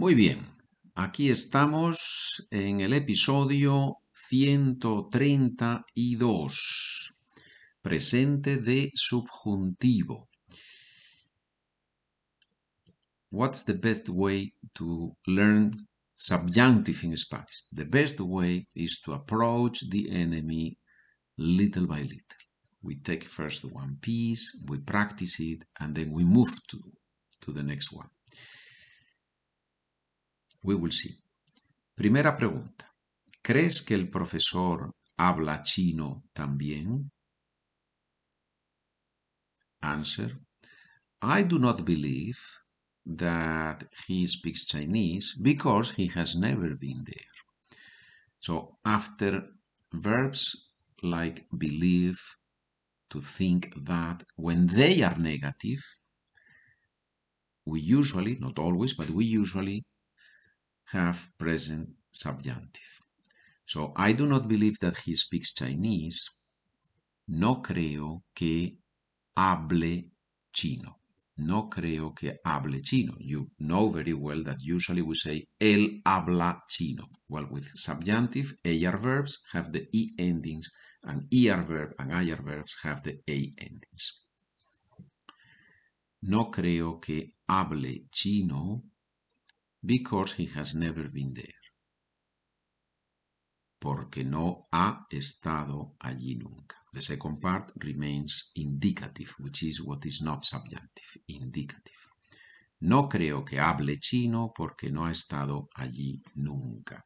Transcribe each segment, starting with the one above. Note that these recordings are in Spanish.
Muy bien, aquí estamos en el episodio 132, presente de subjuntivo. What's the best way to learn subjunctive in Spanish? The best way is to approach the enemy little by little. We take first one piece, we practice it, and then we move to, to the next one. We will see. Primera pregunta. ¿Crees que el profesor habla chino también? Answer. I do not believe that he speaks Chinese because he has never been there. So after verbs like believe, to think that when they are negative, we usually, not always, but we usually have present subjunctive. So I do not believe that he speaks Chinese. No creo que hable chino. No creo que hable chino. You know very well that usually we say él habla chino. Well, with subjunctive, AR verbs have the E endings and ER verb and IR verbs have the A endings. No creo que hable chino because he has never been there. Porque no ha estado allí nunca. The second part remains indicative, which is what is not subjunctive, indicative. No creo que hable chino porque no ha estado allí nunca.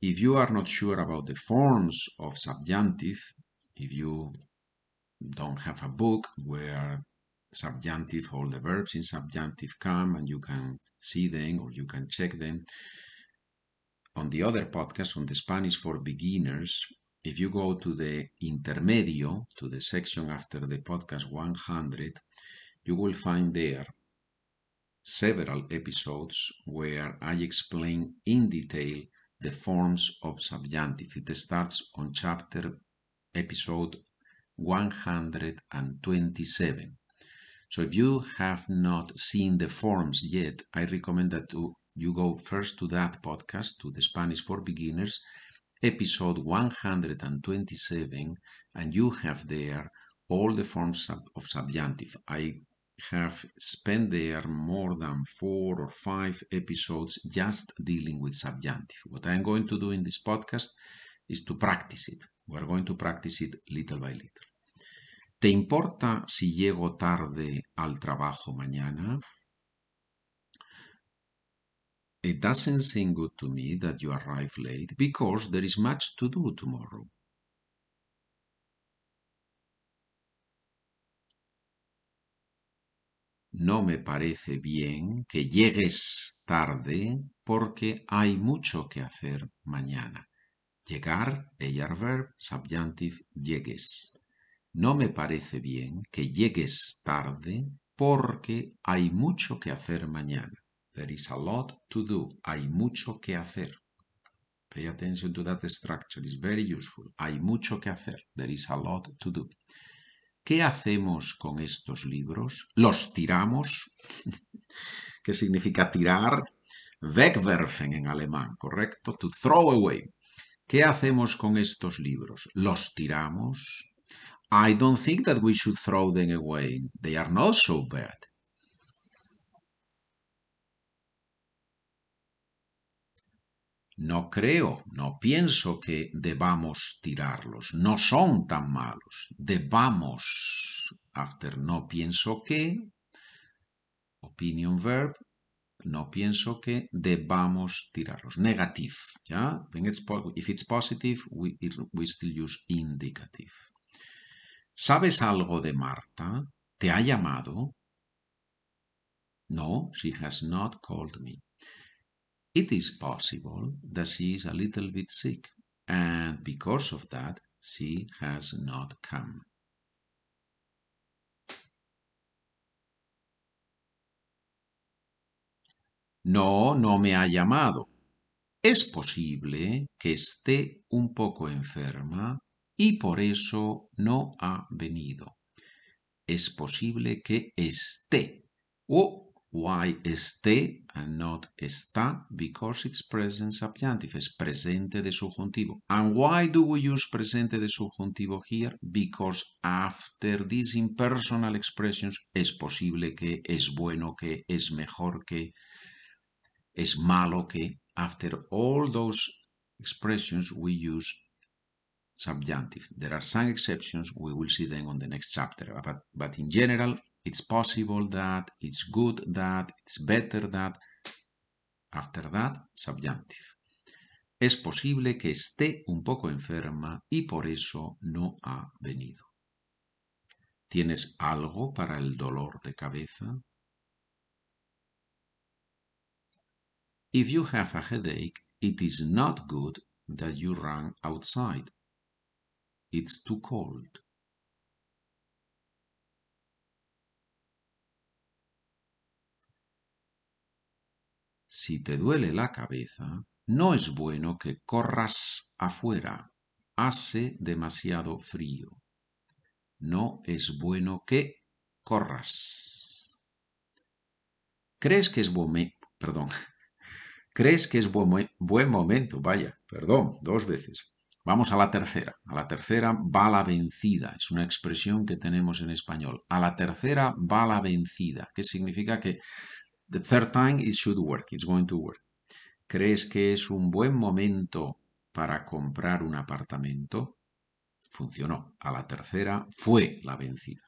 If you are not sure about the forms of subjunctive, if you don't have a book where subjunctive, all the verbs in subjunctive come and you can see them or you can check them. On the other podcast, on the Spanish for beginners, if you go to the intermedio, to the section after the podcast 100, you will find there several episodes where I explain in detail the forms of subjunctive. It starts on chapter episode 127. So if you have not seen the forms yet, I recommend that you go first to that podcast, to the Spanish for Beginners, episode 127, and you have there all the forms of subjunctive. I have spent there more than four or five episodes just dealing with subjunctive. What I'm going to do in this podcast is to practice it. We're going to practice it little by little. ¿Te importa si llego tarde al trabajo mañana? It doesn't seem good to me that you arrive late because there is much to do tomorrow. No me parece bien que llegues tarde porque hay mucho que hacer mañana. Llegar, ella verb, subjunctive, llegues. No me parece bien que llegues tarde porque hay mucho que hacer mañana. There is a lot to do. Hay mucho que hacer. Pay attention to that structure. It's very useful. Hay mucho que hacer. There is a lot to do. ¿Qué hacemos con estos libros? ¿Los tiramos? ¿Qué significa tirar? Wegwerfen en alemán, ¿correcto? To throw away. ¿Qué hacemos con estos libros? ¿Los tiramos? I don't think that we should throw them away. They are not so bad. No creo, no pienso que debamos tirarlos. No son tan malos. Debamos. After no pienso que. Opinion verb. No pienso que debamos tirarlos. Negative. ¿ya? If it's positive, we, we still use indicative. ¿Sabes algo de Marta? ¿Te ha llamado? No, she has not called me. It is possible that she is a little bit sick, and because of that, she has not come. No, no me ha llamado. Es posible que esté un poco enferma y por eso no ha venido. Es posible que esté o Why esté and not está? Because it's present subjunctive, es presente de subjuntivo. And why do we use presente de subjuntivo here? Because after these impersonal expressions es posible que, es bueno que, es mejor que, es malo que. After all those expressions we use subjunctive. There are some exceptions, we will see them on the next chapter, but, but in general it's possible that, it's good that, it's better that. After that, subjunctive. Es posible que esté un poco enferma y por eso no ha venido. ¿Tienes algo para el dolor de cabeza? If you have a headache, it is not good that you run outside. It's too cold. Si te duele la cabeza, no es bueno que corras afuera. Hace demasiado frío. No es bueno que corras. ¿Crees que es buen perdón? ¿Crees que es buen, buen momento? Vaya, perdón, dos veces. Vamos a la tercera. A la tercera va la vencida. Es una expresión que tenemos en español. A la tercera va la vencida. ¿Qué significa que The third time it should work, it's going to work. ¿Crees que es un buen momento para comprar un apartamento? Funcionó. A la tercera fue la vencida.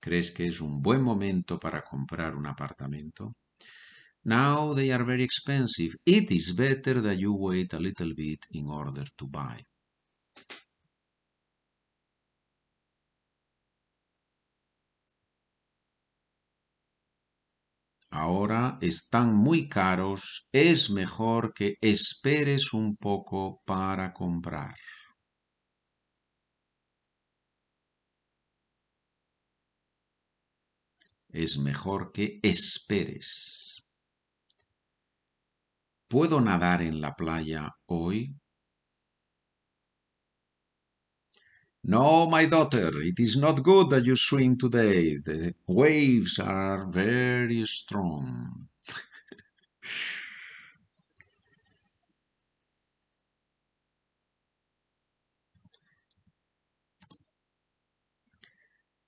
¿Crees que es un buen momento para comprar un apartamento? Now they are very expensive. It is better that you wait a little bit in order to buy. Ahora están muy caros, es mejor que esperes un poco para comprar. Es mejor que esperes. ¿Puedo nadar en la playa hoy? No, my daughter, it is not good that you swim today. The waves are very strong.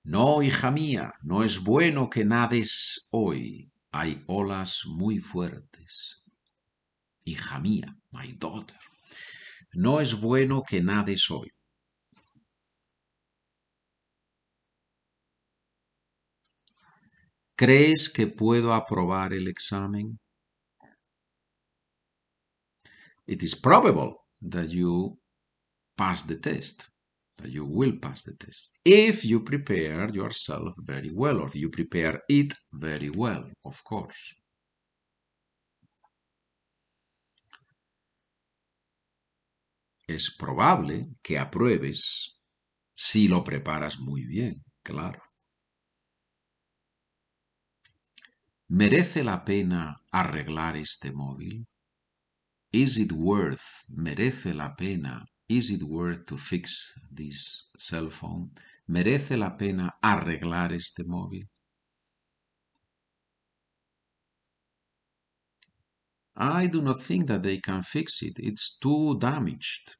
No, hija mía, no es bueno que nades hoy. Hay olas muy fuertes. Hija mía, my daughter, no es bueno que nades hoy. ¿Crees que puedo aprobar el examen? It is probable that you pass the test, that you will pass the test, if you prepare yourself very well, or you prepare it very well, of course. Es probable que apruebes si lo preparas muy bien, claro. ¿Merece la pena arreglar este móvil? Is it worth, merece la pena, is it worth to fix this cell phone? ¿Merece la pena arreglar este móvil? I do not think that they can fix it. It's too damaged.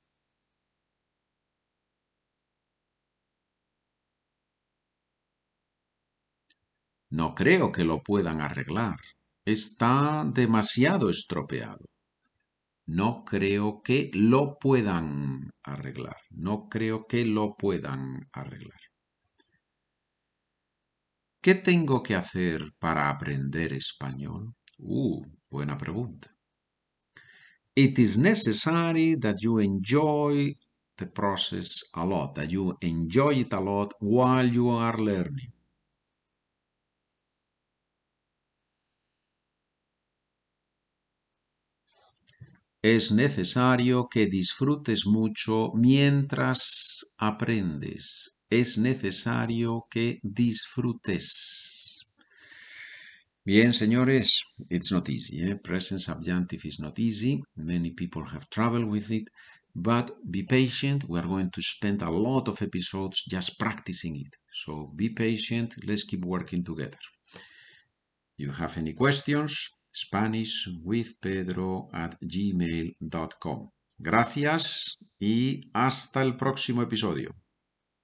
No creo que lo puedan arreglar. Está demasiado estropeado. No creo que lo puedan arreglar. No creo que lo puedan arreglar. ¿Qué tengo que hacer para aprender español? Uh, buena pregunta. It is necessary that you enjoy the process a lot, that you enjoy it a lot while you are learning. Es necesario que disfrutes mucho mientras aprendes. Es necesario que disfrutes. Bien, señores, it's not easy. Eh? Present subjunctive is not easy. Many people have trouble with it. But be patient. We are going to spend a lot of episodes just practicing it. So be patient. Let's keep working together. You have any questions? SpanishWithPedro at gmail.com. Gracias y hasta el próximo episodio.